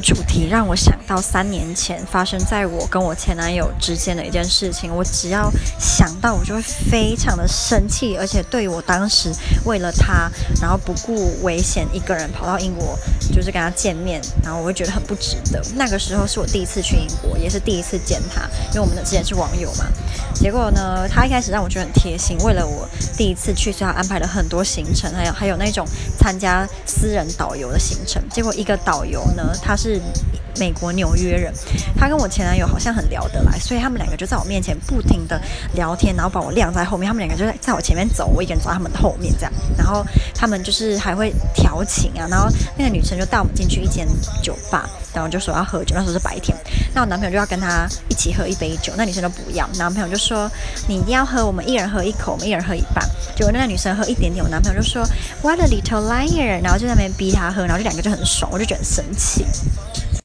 主题让我想到三年前发生在我跟我前男友之间的一件事情，我只要想到我就会非常的生气，而且对我当时为了他，然后不顾危险一个人跑到英国，就是跟他见面，然后我会觉得很不值得。那个时候是我第一次去英国，也是第一次见他，因为我们之前是网友嘛。结果呢，他一开始让我觉得很贴心，为了我第一次去，所以他安排了很多行程，还有还有那种参加私人导游的行程。结果一个导游呢，他是。美国纽约人，他跟我前男友好像很聊得来，所以他们两个就在我面前不停的聊天，然后把我晾在后面。他们两个就在在我前面走，我一个人走在他们的后面这样。然后他们就是还会调情啊，然后那个女生就带我们进去一间酒吧，然后就说要喝酒。那时候是白天，那我男朋友就要跟他一起喝一杯酒，那女生就不要。男朋友就说你一定要喝，我们一人喝一口，我们一人喝一半。结果那个女生喝一点点，我男朋友就说 What a little liar，然后就在那边逼她喝，然后这两个就很爽，我就觉得很神奇。